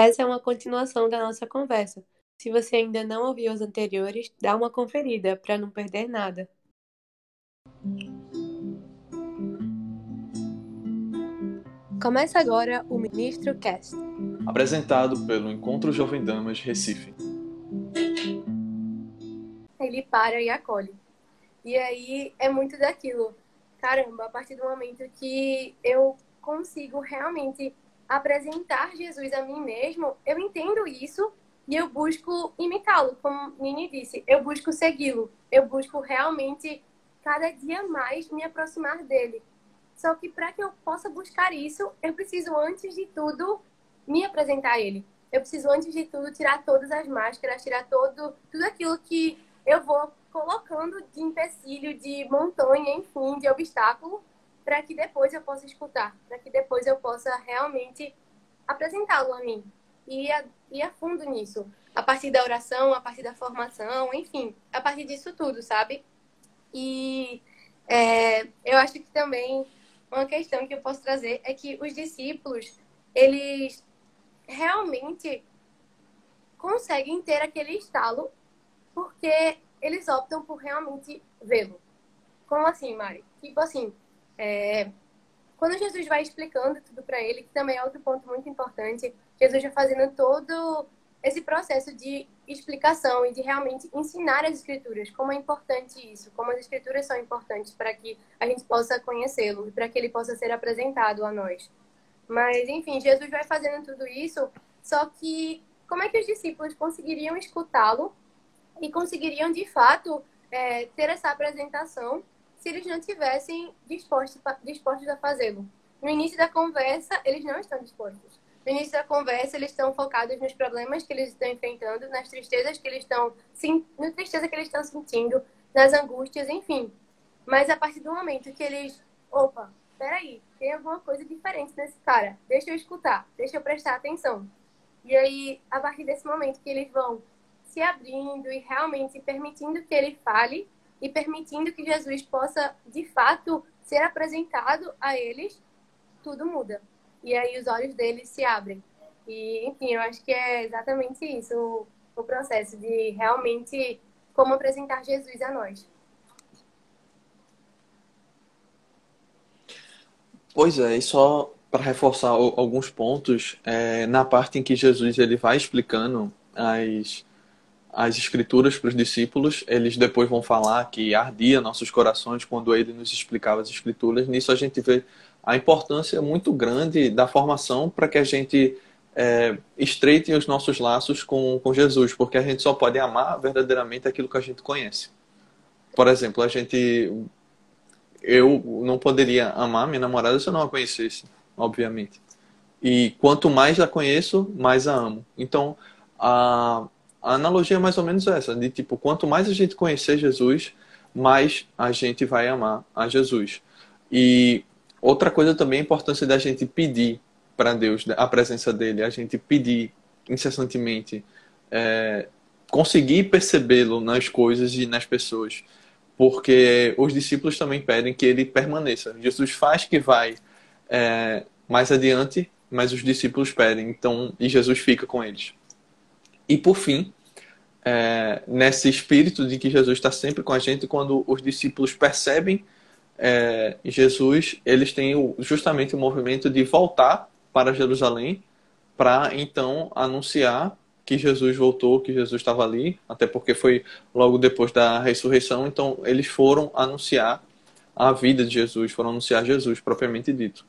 Essa é uma continuação da nossa conversa. Se você ainda não ouviu os anteriores, dá uma conferida para não perder nada. Começa agora o Ministro Cast. Apresentado pelo Encontro Jovem Damas Recife. Ele para e acolhe. E aí é muito daquilo. Caramba, a partir do momento que eu consigo realmente apresentar Jesus a mim mesmo, eu entendo isso e eu busco imitá-lo, como Nini disse, eu busco segui-lo, eu busco realmente cada dia mais me aproximar dele. Só que para que eu possa buscar isso, eu preciso antes de tudo me apresentar a ele. Eu preciso antes de tudo tirar todas as máscaras, tirar todo tudo aquilo que eu vou colocando de empecilho, de montanha, enfim, de obstáculo, para que depois eu possa escutar, para que depois eu possa realmente apresentá-lo a mim e a, ir a fundo nisso, a partir da oração, a partir da formação, enfim, a partir disso tudo, sabe? E é, eu acho que também uma questão que eu posso trazer é que os discípulos, eles realmente conseguem ter aquele estalo porque eles optam por realmente vê-lo. Como assim, Mari? Tipo assim, é, quando Jesus vai explicando tudo para ele, que também é outro ponto muito importante, Jesus já fazendo todo esse processo de explicação e de realmente ensinar as escrituras, como é importante isso, como as escrituras são importantes para que a gente possa conhecê-lo e para que ele possa ser apresentado a nós. Mas, enfim, Jesus vai fazendo tudo isso, só que como é que os discípulos conseguiriam escutá-lo e conseguiriam, de fato, é, ter essa apresentação se eles não tivessem dispostos, dispostos a fazê-lo. No início da conversa, eles não estão dispostos. No início da conversa, eles estão focados nos problemas que eles estão enfrentando, nas tristezas que eles estão, na tristeza que eles estão sentindo, nas angústias, enfim. Mas a partir do momento que eles, opa, peraí, tem alguma coisa diferente nesse cara, deixa eu escutar, deixa eu prestar atenção. E aí, a partir desse momento que eles vão se abrindo e realmente permitindo que ele fale, e permitindo que Jesus possa, de fato, ser apresentado a eles, tudo muda. E aí os olhos deles se abrem. E, enfim, eu acho que é exatamente isso, o, o processo de realmente como apresentar Jesus a nós. Pois é, e só para reforçar alguns pontos, é, na parte em que Jesus ele vai explicando as as escrituras para os discípulos, eles depois vão falar que ardia nossos corações quando ele nos explicava as escrituras. Nisso a gente vê a importância muito grande da formação para que a gente é, estreite os nossos laços com, com Jesus, porque a gente só pode amar verdadeiramente aquilo que a gente conhece. Por exemplo, a gente. Eu não poderia amar minha namorada se eu não a conhecesse, obviamente. E quanto mais a conheço, mais a amo. Então, a a analogia é mais ou menos essa, de tipo, quanto mais a gente conhecer Jesus, mais a gente vai amar a Jesus. E outra coisa também é a importância da gente pedir para Deus a presença dele, a gente pedir incessantemente, é, conseguir percebê-lo nas coisas e nas pessoas, porque os discípulos também pedem que ele permaneça. Jesus faz que vai é, mais adiante, mas os discípulos pedem, então e Jesus fica com eles. E por fim, é, nesse espírito de que Jesus está sempre com a gente, quando os discípulos percebem é, Jesus, eles têm o, justamente o movimento de voltar para Jerusalém para então anunciar que Jesus voltou, que Jesus estava ali, até porque foi logo depois da ressurreição. Então eles foram anunciar a vida de Jesus, foram anunciar Jesus propriamente dito.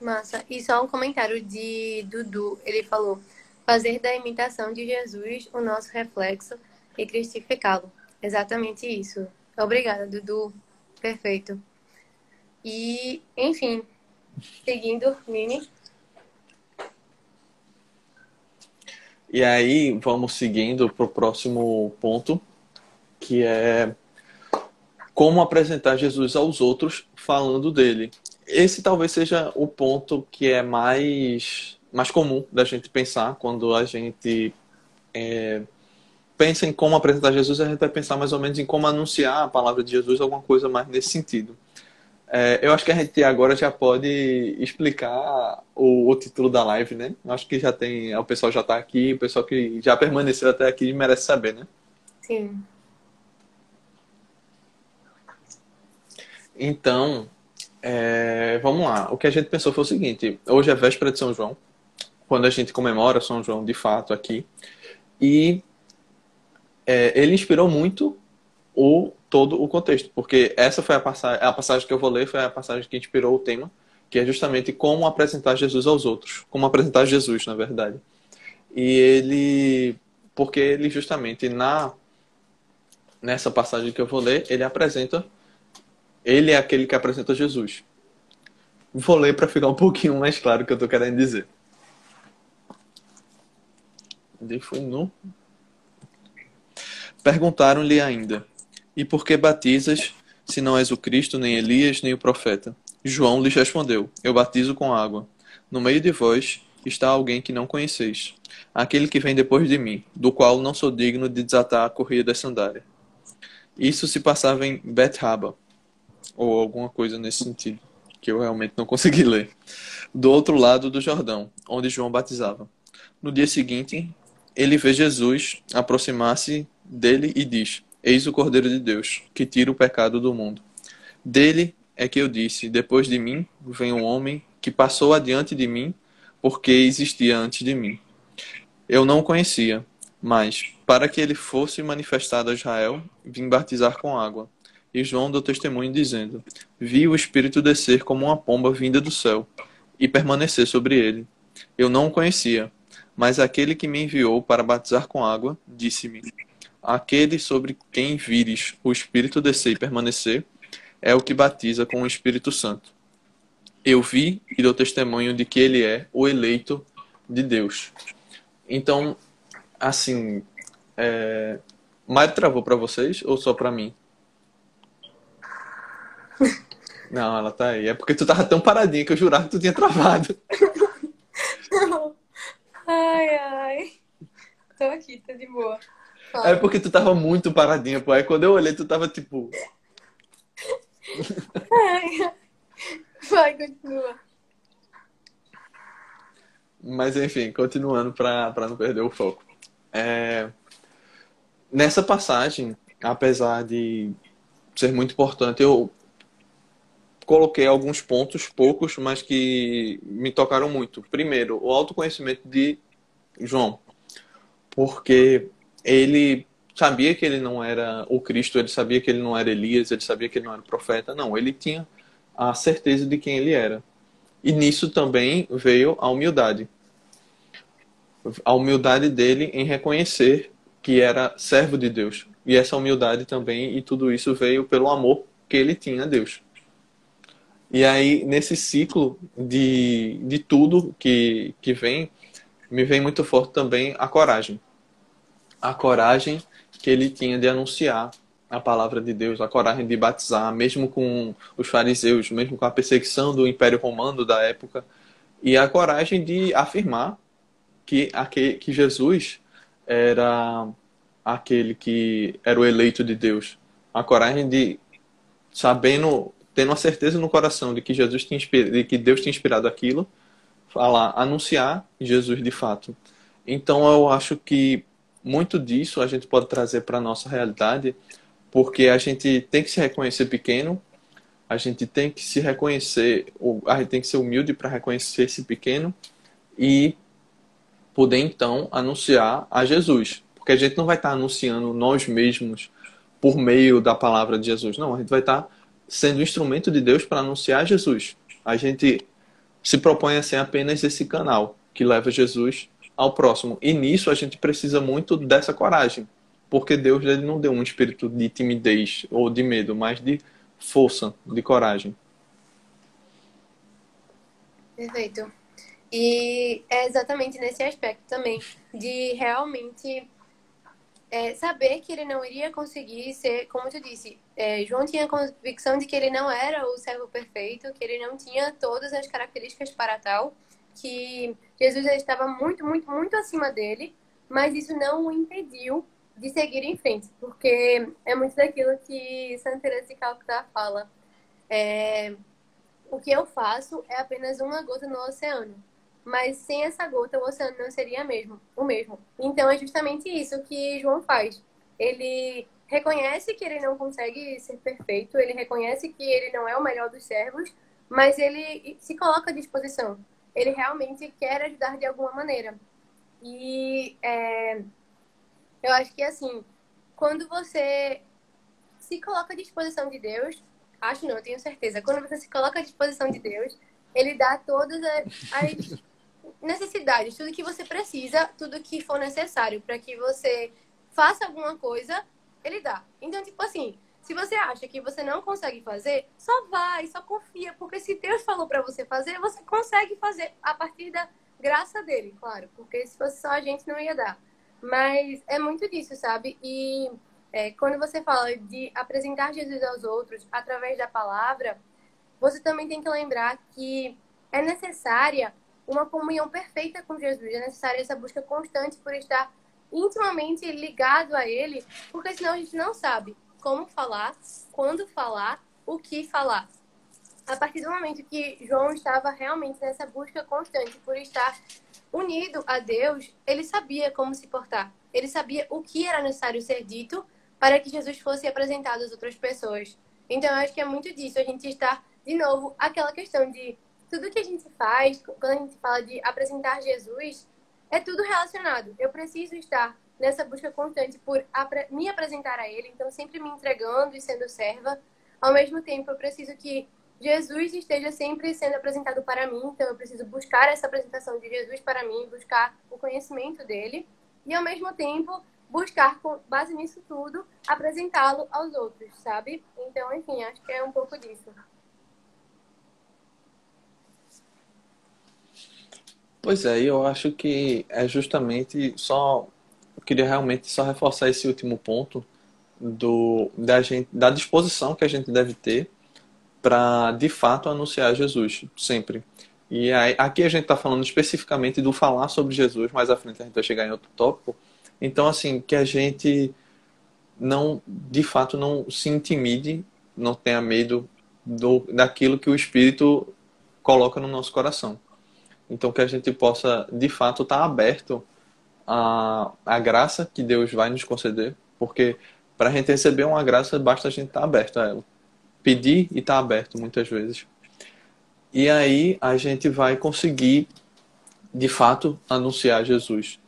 Massa. E só um comentário de Dudu, ele falou fazer da imitação de Jesus o nosso reflexo e cristificá-lo. Exatamente isso. Obrigada, Dudu. Perfeito. E, enfim, seguindo, Nini. E aí, vamos seguindo para o próximo ponto, que é como apresentar Jesus aos outros falando dele. Esse talvez seja o ponto que é mais mais comum da gente pensar quando a gente é, pensa em como apresentar Jesus, a gente vai pensar mais ou menos em como anunciar a palavra de Jesus, alguma coisa mais nesse sentido. É, eu acho que a gente agora já pode explicar o, o título da live, né? Eu acho que já tem. O pessoal já está aqui, o pessoal que já permaneceu até aqui merece saber, né? Sim. Então, é, vamos lá. O que a gente pensou foi o seguinte: hoje é véspera de São João, quando a gente comemora São João de fato aqui, e é, ele inspirou muito o todo o contexto, porque essa foi a passagem, a passagem que eu vou ler foi a passagem que inspirou o tema, que é justamente como apresentar Jesus aos outros, como apresentar Jesus, na verdade. E ele, porque ele justamente na nessa passagem que eu vou ler, ele apresenta ele é aquele que apresenta Jesus. Vou ler para ficar um pouquinho mais claro o que eu estou querendo dizer. Foi no. Perguntaram-lhe ainda: E por que batizas, se não és o Cristo, nem Elias, nem o profeta? João lhes respondeu: Eu batizo com água. No meio de vós está alguém que não conheceis, aquele que vem depois de mim, do qual não sou digno de desatar a correia da sandália. Isso se passava em Bet-Raba, ou alguma coisa nesse sentido, que eu realmente não consegui ler. Do outro lado do Jordão, onde João batizava. No dia seguinte, ele vê Jesus aproximar-se dele e diz: Eis o Cordeiro de Deus, que tira o pecado do mundo. Dele é que eu disse: Depois de mim vem um homem que passou adiante de mim, porque existia antes de mim. Eu não o conhecia, mas, para que ele fosse manifestado a Israel, vim batizar com água. E João deu testemunho dizendo: Vi o Espírito descer como uma pomba vinda do céu e permanecer sobre ele. Eu não o conhecia, mas aquele que me enviou para batizar com água disse-me: Aquele sobre quem vires o Espírito descer e permanecer é o que batiza com o Espírito Santo. Eu vi e dou testemunho de que ele é o eleito de Deus. Então, assim, é... Mário travou para vocês ou só para mim? Não, ela tá aí. É porque tu tava tão paradinha que eu jurava que tu tinha travado. Não. Ai, ai. Tô aqui, tô de boa. Fala. É porque tu tava muito paradinha, pô. Aí quando eu olhei, tu tava tipo. Ai, vai, continua. Mas enfim, continuando para não perder o foco. É... Nessa passagem, apesar de ser muito importante, eu coloquei alguns pontos, poucos, mas que me tocaram muito. Primeiro, o autoconhecimento de João, porque ele sabia que ele não era o Cristo, ele sabia que ele não era Elias, ele sabia que ele não era profeta. Não, ele tinha a certeza de quem ele era. E nisso também veio a humildade. A humildade dele em reconhecer que era servo de Deus. E essa humildade também, e tudo isso veio pelo amor que ele tinha a Deus. E aí, nesse ciclo de, de tudo que, que vem, me vem muito forte também a coragem. A coragem que ele tinha de anunciar a palavra de Deus, a coragem de batizar, mesmo com os fariseus, mesmo com a perseguição do Império Romano da época, e a coragem de afirmar que, que Jesus era aquele que era o eleito de Deus. A coragem de, sabendo tendo a certeza no coração de que Jesus tinha de que Deus tinha inspirado aquilo, falar, anunciar Jesus de fato. Então eu acho que muito disso a gente pode trazer para a nossa realidade, porque a gente tem que se reconhecer pequeno, a gente tem que se reconhecer, a gente tem que ser humilde para reconhecer esse pequeno e poder então anunciar a Jesus. Porque a gente não vai estar anunciando nós mesmos por meio da palavra de Jesus, não, a gente vai estar sendo instrumento de Deus para anunciar Jesus. A gente se propõe a ser apenas esse canal que leva Jesus ao próximo. E nisso a gente precisa muito dessa coragem, porque Deus ele não deu um espírito de timidez ou de medo, mas de força, de coragem. Perfeito. E é exatamente nesse aspecto também, de realmente é, saber que ele não iria conseguir ser, como tu disse, é, João tinha a convicção de que ele não era o servo perfeito, que ele não tinha todas as características para tal, que Jesus já estava muito, muito, muito acima dele, mas isso não o impediu de seguir em frente, porque é muito daquilo que Santa Teresa de Calcutá fala. é, o que eu faço é apenas uma gota no oceano. Mas sem essa gota, o oceano não seria mesmo, o mesmo. Então é justamente isso que João faz. Ele reconhece que ele não consegue ser perfeito, ele reconhece que ele não é o melhor dos servos, mas ele se coloca à disposição. Ele realmente quer ajudar de alguma maneira. E é, eu acho que assim, quando você se coloca à disposição de Deus, acho não, tenho certeza, quando você se coloca à disposição de Deus, ele dá todas as necessidades, tudo que você precisa, tudo que for necessário para que você faça alguma coisa, ele dá. Então, tipo assim, se você acha que você não consegue fazer, só vai, só confia, porque se Deus falou para você fazer, você consegue fazer a partir da graça dele, claro, porque se fosse só a gente não ia dar. Mas é muito disso, sabe? E é, quando você fala de apresentar Jesus aos outros através da palavra, você também tem que lembrar que é necessária uma comunhão perfeita com Jesus, é necessária essa busca constante por estar intimamente ligado a Ele, porque senão a gente não sabe como falar, quando falar, o que falar. A partir do momento que João estava realmente nessa busca constante por estar unido a Deus, ele sabia como se portar. Ele sabia o que era necessário ser dito para que Jesus fosse apresentado às outras pessoas. Então, eu acho que é muito disso. A gente está, de novo, aquela questão de tudo que a gente faz, quando a gente fala de apresentar Jesus, é tudo relacionado. Eu preciso estar nessa busca constante por me apresentar a Ele, então sempre me entregando e sendo serva. Ao mesmo tempo, eu preciso que Jesus esteja sempre sendo apresentado para mim, então eu preciso buscar essa apresentação de Jesus para mim, buscar o conhecimento dele e ao mesmo tempo buscar, com base nisso tudo, apresentá-lo aos outros, sabe? Então, enfim, acho que é um pouco disso. Pois é, eu acho que é justamente só queria realmente só reforçar esse último ponto do da gente da disposição que a gente deve ter para de fato anunciar Jesus, sempre. E aí, aqui a gente está falando especificamente do falar sobre Jesus, mais à frente a gente vai chegar em outro tópico. Então, assim, que a gente não, de fato, não se intimide, não tenha medo do, daquilo que o Espírito coloca no nosso coração. Então, que a gente possa, de fato, estar tá aberto à, à graça que Deus vai nos conceder, porque para a gente receber uma graça, basta a gente estar tá aberto a ela pedir e estar tá aberto muitas vezes. E aí a gente vai conseguir, de fato, anunciar Jesus.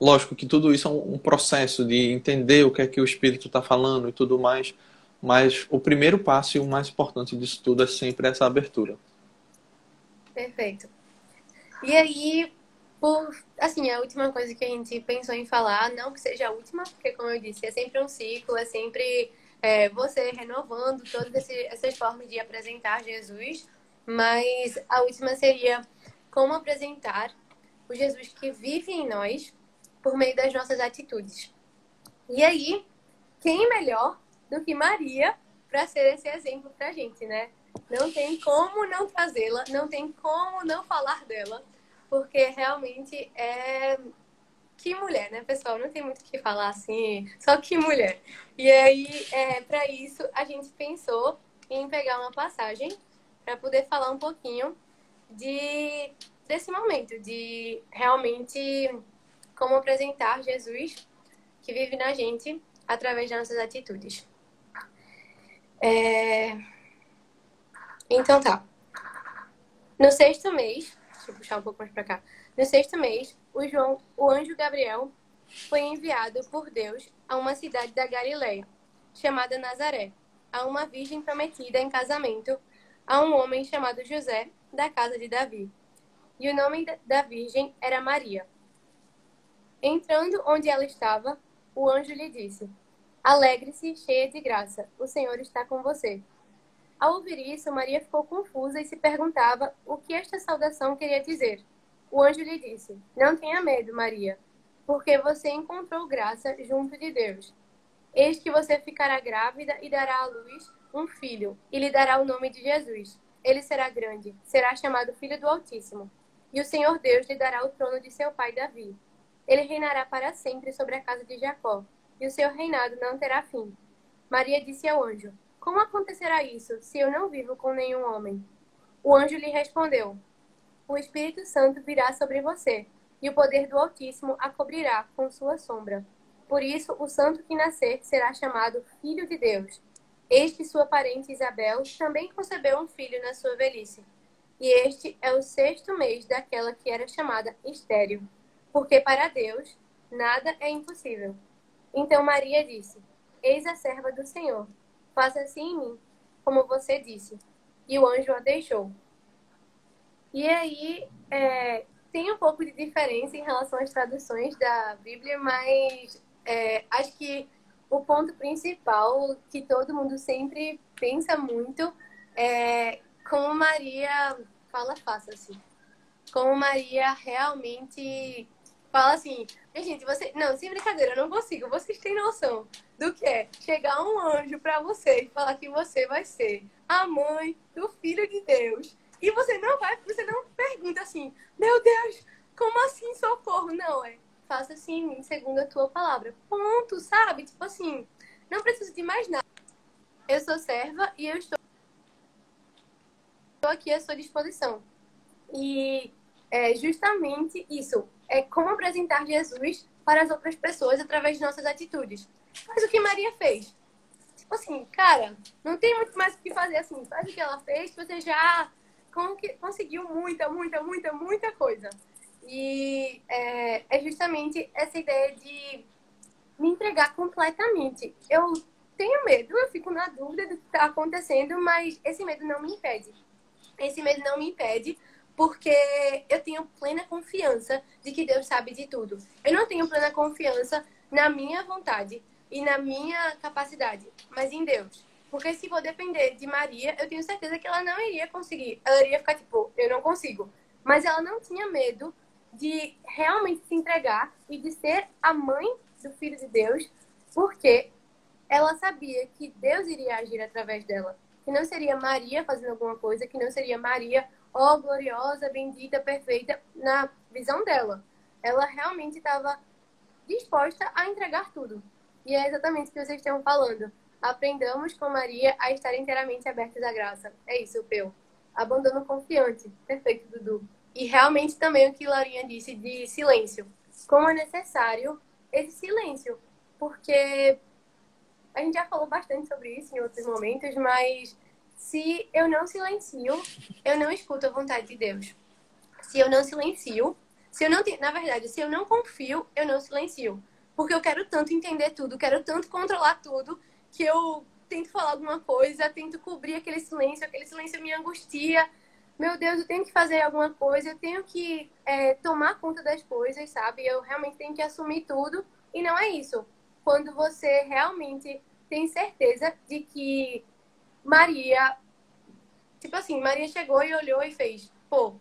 Lógico que tudo isso é um processo de entender o que é que o Espírito está falando e tudo mais, mas o primeiro passo e o mais importante disso tudo é sempre essa abertura. Perfeito. E aí, por, assim, a última coisa que a gente pensou em falar, não que seja a última, porque como eu disse, é sempre um ciclo, é sempre é, você renovando todas essas formas de apresentar Jesus, mas a última seria como apresentar o Jesus que vive em nós por meio das nossas atitudes. E aí, quem melhor do que Maria para ser esse exemplo para a gente, né? Não tem como não trazê-la, não tem como não falar dela, porque realmente é que mulher, né, pessoal? Não tem muito o que falar assim, só que mulher. E aí, é, para isso, a gente pensou em pegar uma passagem para poder falar um pouquinho de desse momento, de realmente como apresentar Jesus que vive na gente através das nossas atitudes. É... Então tá. No sexto mês, deixa eu puxar um pouco mais para cá. No sexto mês, o, João, o anjo Gabriel foi enviado por Deus a uma cidade da Galiléia, chamada Nazaré, a uma virgem prometida em casamento a um homem chamado José, da casa de Davi. E o nome da virgem era Maria. Entrando onde ela estava, o anjo lhe disse: Alegre-se, cheia de graça, o Senhor está com você. Ao ouvir isso, Maria ficou confusa e se perguntava o que esta saudação queria dizer. O anjo lhe disse: Não tenha medo, Maria, porque você encontrou graça junto de Deus. Eis que você ficará grávida e dará à luz um filho, e lhe dará o nome de Jesus. Ele será grande, será chamado Filho do Altíssimo. E o Senhor Deus lhe dará o trono de seu pai Davi. Ele reinará para sempre sobre a casa de Jacó, e o seu reinado não terá fim. Maria disse ao anjo: Como acontecerá isso se eu não vivo com nenhum homem? O anjo lhe respondeu: O Espírito Santo virá sobre você, e o poder do Altíssimo a cobrirá com sua sombra. Por isso, o santo que nascer será chamado Filho de Deus. Eis que sua parente Isabel também concebeu um filho na sua velhice. E este é o sexto mês daquela que era chamada estéril, porque para Deus nada é impossível. Então Maria disse: Eis a serva do Senhor, faça assim em mim, como você disse. E o anjo a deixou. E aí, é, tem um pouco de diferença em relação às traduções da Bíblia, mas é, acho que o ponto principal que todo mundo sempre pensa muito é como Maria fala fácil assim. Como Maria realmente fala assim, gente, você. Não, sem brincadeira, eu não consigo. Vocês têm noção do que é chegar um anjo para você e falar que você vai ser a mãe do filho de Deus. E você não vai, você não pergunta assim, meu Deus, como assim socorro? Não, é faça assim segundo a tua palavra. Ponto, sabe? Tipo assim, não preciso de mais nada. Eu sou serva e eu estou aqui à sua disposição. E é justamente isso. É como apresentar Jesus para as outras pessoas através de nossas atitudes. Faz o que Maria fez. Tipo assim, cara, não tem muito mais o que fazer assim. Faz o que ela fez, você já conseguiu muita, muita, muita, muita coisa. E é, é justamente essa ideia de me entregar completamente. Eu tenho medo, eu fico na dúvida do que está acontecendo, mas esse medo não me impede. Esse medo não me impede porque eu tenho plena confiança de que Deus sabe de tudo. Eu não tenho plena confiança na minha vontade e na minha capacidade, mas em Deus. Porque se for depender de Maria, eu tenho certeza que ela não iria conseguir. Ela iria ficar tipo, eu não consigo. Mas ela não tinha medo de realmente se entregar e de ser a mãe do Filho de Deus, porque ela sabia que Deus iria agir através dela. Que não seria Maria fazendo alguma coisa, que não seria Maria, ó, oh, gloriosa, bendita, perfeita, na visão dela. Ela realmente estava disposta a entregar tudo. E é exatamente o que vocês estão falando. Aprendamos com Maria a estar inteiramente abertas à graça. É isso, Peu. Abandono confiante. Perfeito, Dudu. E realmente também o que Laurinha disse de silêncio. Como é necessário esse silêncio. Porque a gente já falou bastante sobre isso em outros momentos, mas se eu não silencio, eu não escuto a vontade de Deus. Se eu não silencio, se eu não, na verdade, se eu não confio, eu não silencio. Porque eu quero tanto entender tudo, quero tanto controlar tudo, que eu tento falar alguma coisa, tento cobrir aquele silêncio, aquele silêncio me angustia, meu Deus, eu tenho que fazer alguma coisa, eu tenho que é, tomar conta das coisas, sabe? Eu realmente tenho que assumir tudo. E não é isso. Quando você realmente tem certeza de que Maria. Tipo assim, Maria chegou e olhou e fez: pô,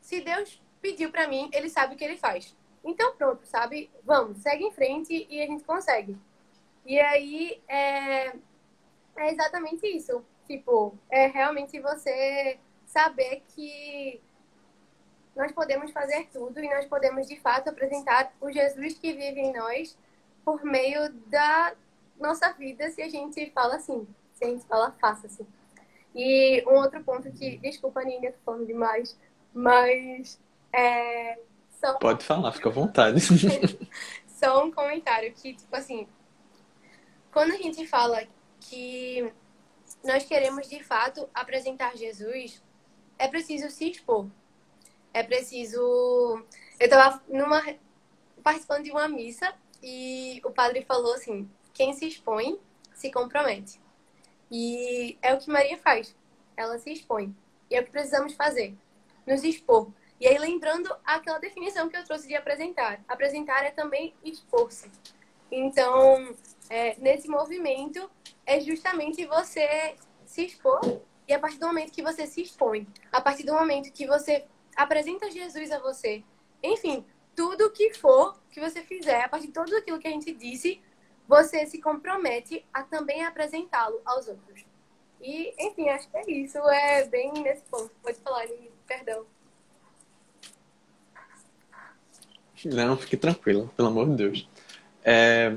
se Deus pediu para mim, ele sabe o que ele faz. Então, pronto, sabe? Vamos, segue em frente e a gente consegue. E aí, é, é exatamente isso. Tipo, é realmente você saber que nós podemos fazer tudo e nós podemos de fato apresentar o Jesus que vive em nós por meio da nossa vida, se a gente fala assim, se a gente fala faça assim. E um outro ponto que, desculpa, Nina, tô falando demais, mas é, só... Pode falar, fica à vontade. só um comentário que, tipo assim, quando a gente fala que nós queremos de fato apresentar Jesus, é preciso se expor. É preciso. Eu estava numa... participando de uma missa e o padre falou assim: quem se expõe se compromete. E é o que Maria faz. Ela se expõe. E é o que precisamos fazer: nos expor. E aí, lembrando aquela definição que eu trouxe de apresentar: apresentar é também expor-se. Então, é, nesse movimento, é justamente você se expor e a partir do momento que você se expõe, a partir do momento que você apresenta Jesus a você, enfim, tudo que for que você fizer, a partir de tudo aquilo que a gente disse, você se compromete a também apresentá-lo aos outros. E, enfim, acho que é isso. É bem nesse ponto. Pode falar, Nini. Perdão. Não, fique tranquila, pelo amor de Deus. É,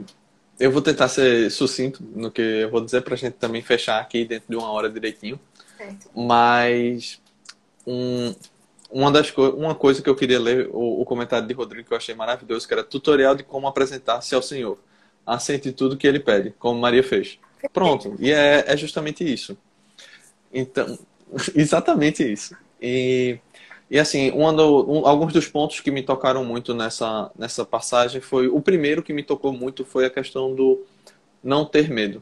eu vou tentar ser sucinto no que eu vou dizer para a gente também fechar aqui dentro de uma hora direitinho. Certo. Mas um, uma, das co uma coisa que eu queria ler, o, o, comentário de Rodrigo que eu achei maravilhoso, que era tutorial de como apresentar-se ao Senhor. Aceite tudo que ele pede, como Maria fez. Pronto. E é, é justamente isso. Então, exatamente isso. E, e assim, um um, alguns dos pontos que me tocaram muito nessa, nessa passagem foi. O primeiro que me tocou muito foi a questão do não ter medo.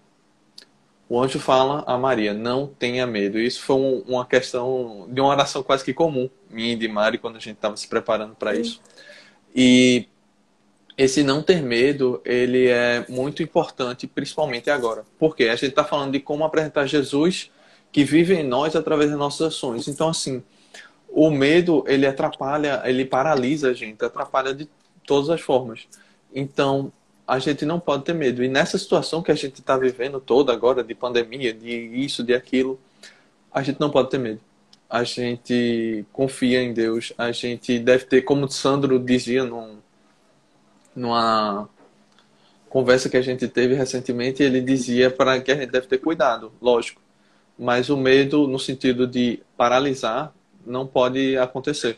O anjo fala a Maria, não tenha medo. Isso foi um, uma questão de uma oração quase que comum, minha e de Mari, quando a gente estava se preparando para isso. E esse não ter medo, ele é muito importante, principalmente agora. Porque a gente está falando de como apresentar Jesus que vive em nós através das nossas ações. Então, assim, o medo, ele atrapalha, ele paralisa a gente, atrapalha de todas as formas. Então, a gente não pode ter medo. E nessa situação que a gente está vivendo toda agora, de pandemia, de isso, de aquilo, a gente não pode ter medo. A gente confia em Deus, a gente deve ter, como o Sandro dizia num, numa conversa que a gente teve recentemente, ele dizia para que a gente deve ter cuidado, lógico. Mas o medo, no sentido de paralisar, não pode acontecer.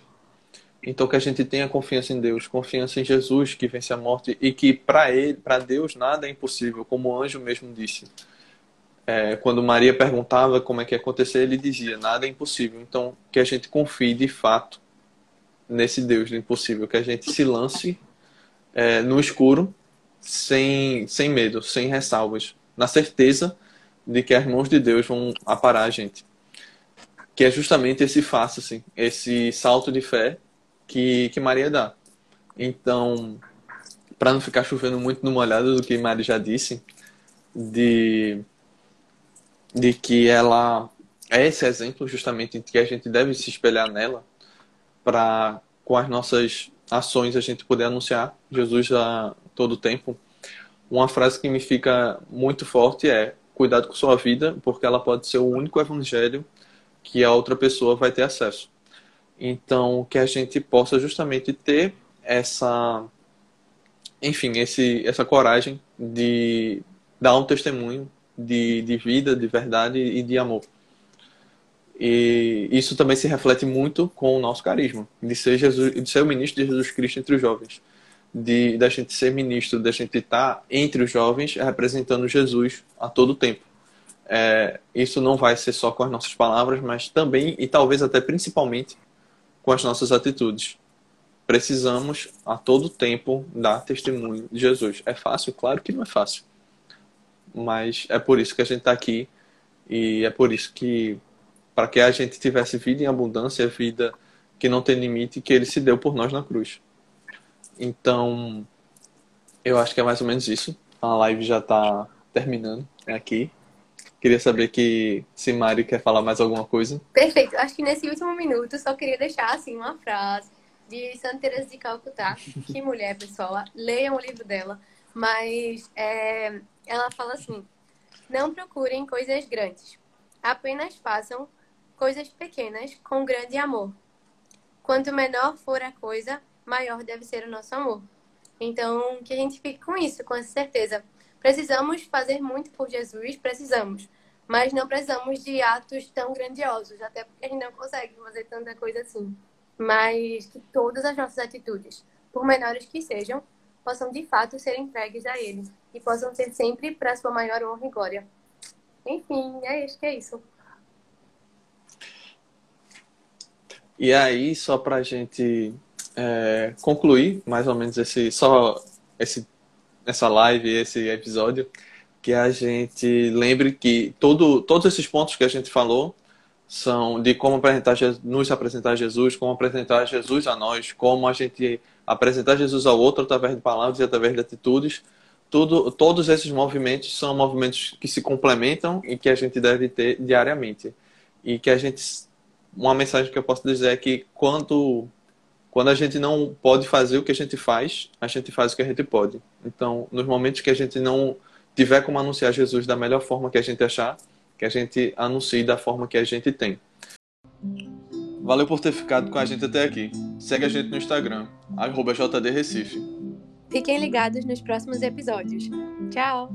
Então que a gente tenha confiança em Deus, confiança em Jesus que vence a morte e que para ele, para Deus nada é impossível, como o anjo mesmo disse. É, quando Maria perguntava como é que ia acontecer, ele dizia nada é impossível. Então que a gente confie de fato nesse Deus do impossível, que a gente se lance é, no escuro, sem, sem medo, sem ressalvas, na certeza de que as mãos de Deus vão aparar a gente. Que é justamente esse faça, assim, esse salto de fé que, que Maria dá. Então, para não ficar chovendo muito no molhado do que Maria já disse, de, de que ela é esse exemplo justamente que a gente deve se espelhar nela para com as nossas ações a gente poder anunciar Jesus a todo tempo. Uma frase que me fica muito forte é: cuidado com sua vida, porque ela pode ser o único evangelho que a outra pessoa vai ter acesso. Então, que a gente possa justamente ter essa, enfim, esse, essa coragem de dar um testemunho de, de vida, de verdade e de amor. E isso também se reflete muito com o nosso carisma, de ser, Jesus, de ser o ministro de Jesus Cristo entre os jovens. De da gente ser ministro, da gente estar entre os jovens representando Jesus a todo tempo. É, isso não vai ser só com as nossas palavras, mas também e talvez até principalmente com as nossas atitudes. Precisamos a todo tempo dar testemunho de Jesus. É fácil? Claro que não é fácil. Mas é por isso que a gente está aqui e é por isso que para que a gente tivesse vida em abundância, vida que não tem limite, que ele se deu por nós na cruz. Então, eu acho que é mais ou menos isso. A live já está terminando aqui. Queria saber que se Mari quer falar mais alguma coisa. Perfeito. Acho que nesse último minuto só queria deixar assim uma frase de Santa Teresa de Calcutá. Que mulher, pessoal. Leiam o livro dela. Mas é, ela fala assim: não procurem coisas grandes. Apenas façam coisas pequenas com grande amor. Quanto menor for a coisa, maior deve ser o nosso amor. Então, que a gente fique com isso, com essa certeza. Precisamos fazer muito por Jesus, precisamos. Mas não precisamos de atos tão grandiosos, até porque a gente não consegue fazer tanta coisa assim. Mas que todas as nossas atitudes, por menores que sejam, possam de fato ser entregues a Ele e possam ser sempre para sua maior honra e glória. Enfim, é isso que é isso. E aí, só para a gente é, concluir mais ou menos esse só esse essa live, esse episódio, que a gente lembre que todo, todos esses pontos que a gente falou são de como apresentar, nos apresentar Jesus, como apresentar Jesus a nós, como a gente apresentar Jesus ao outro através de palavras e através de atitudes. Tudo, todos esses movimentos são movimentos que se complementam e que a gente deve ter diariamente. E que a gente uma mensagem que eu posso dizer é que quando, quando a gente não pode fazer o que a gente faz, a gente faz o que a gente pode. Então, nos momentos que a gente não tiver como anunciar Jesus da melhor forma que a gente achar, que a gente anuncie da forma que a gente tem. Valeu por ter ficado com a gente até aqui. Segue a gente no Instagram, @jdrecife. Fiquem ligados nos próximos episódios. Tchau!